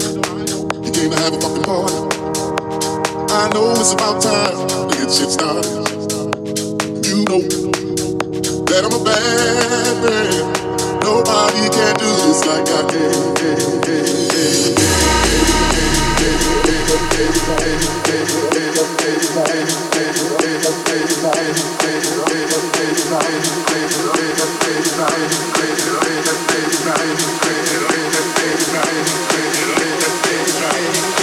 You came to have a fucking party. I know it's about time to get shit started. You know that I'm a bad man. Nobody can do this like I can. Right.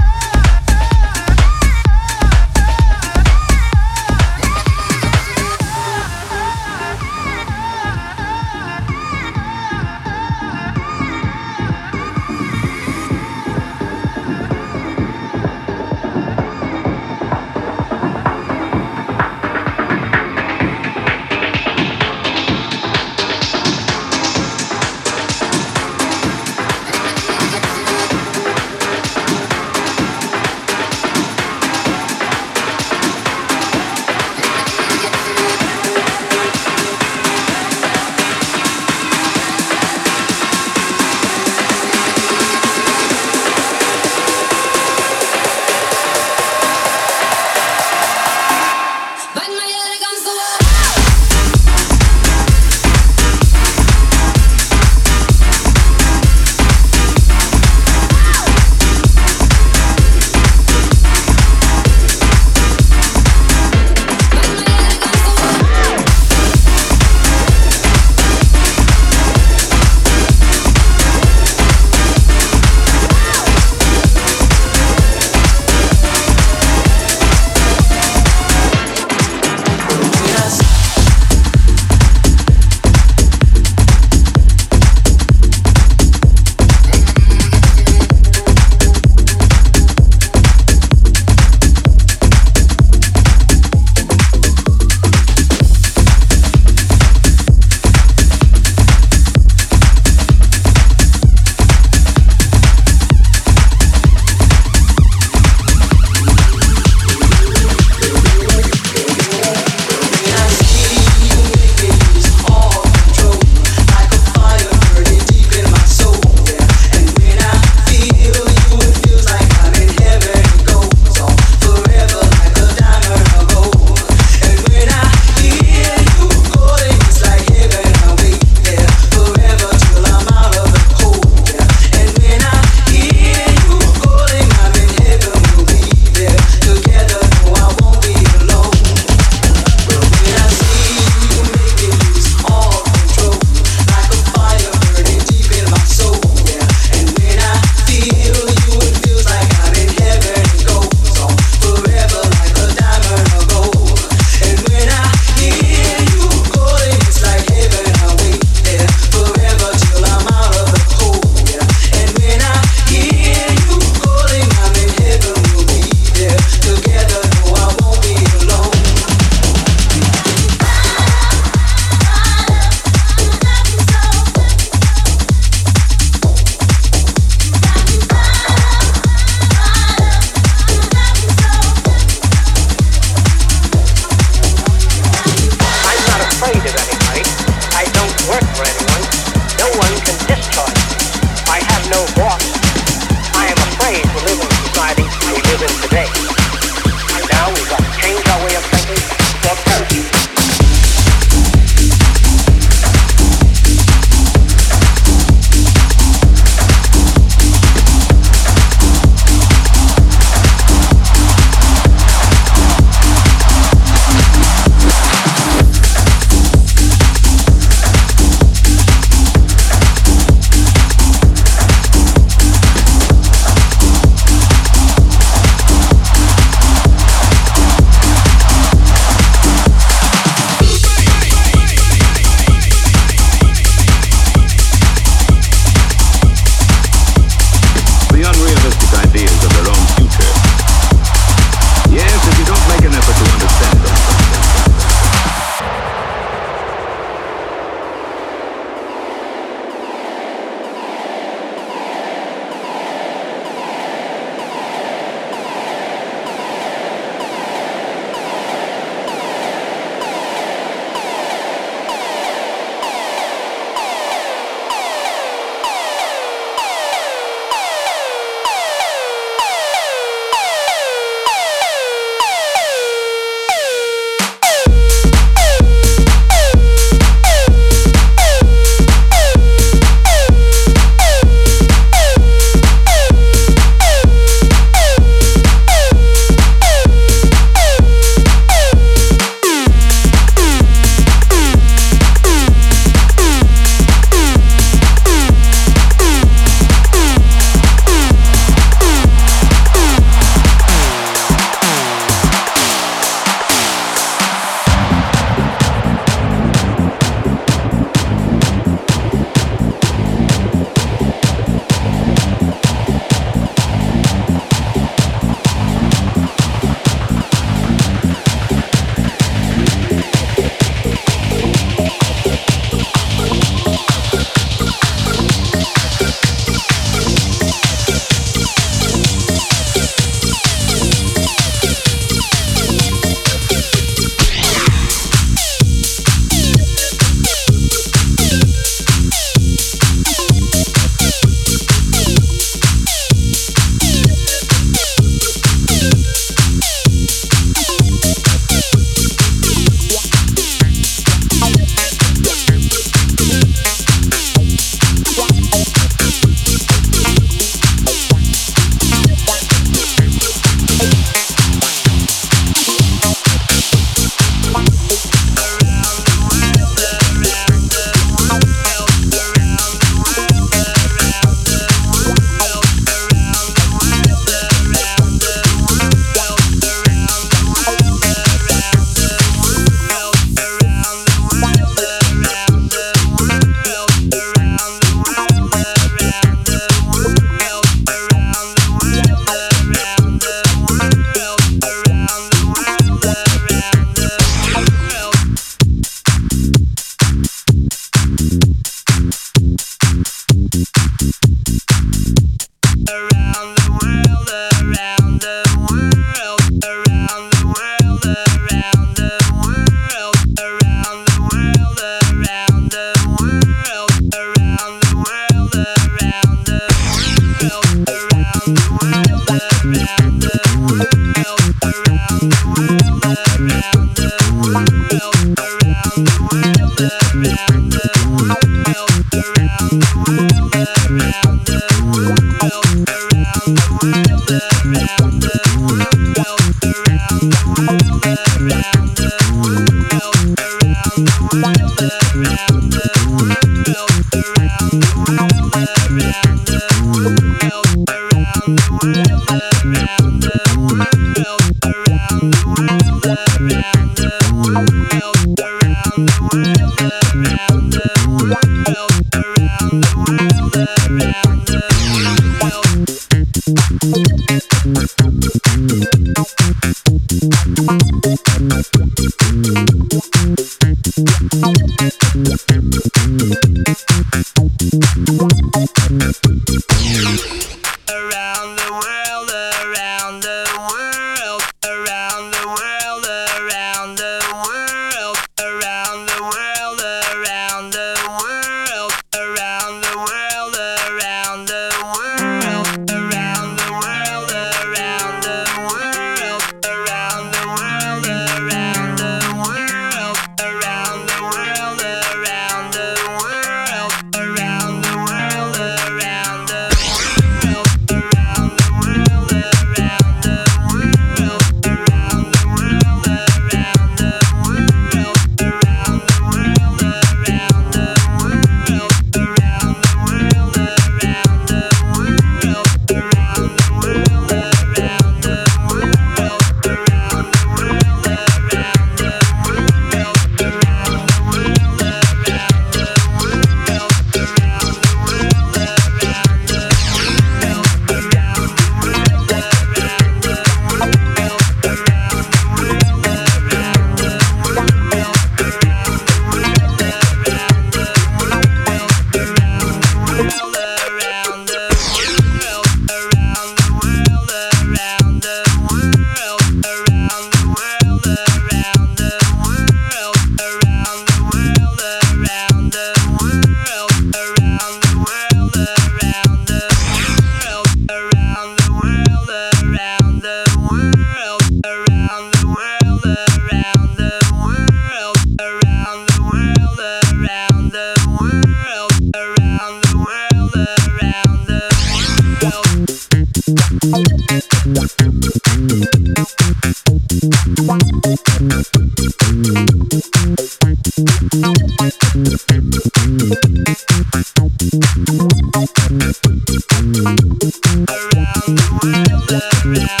around.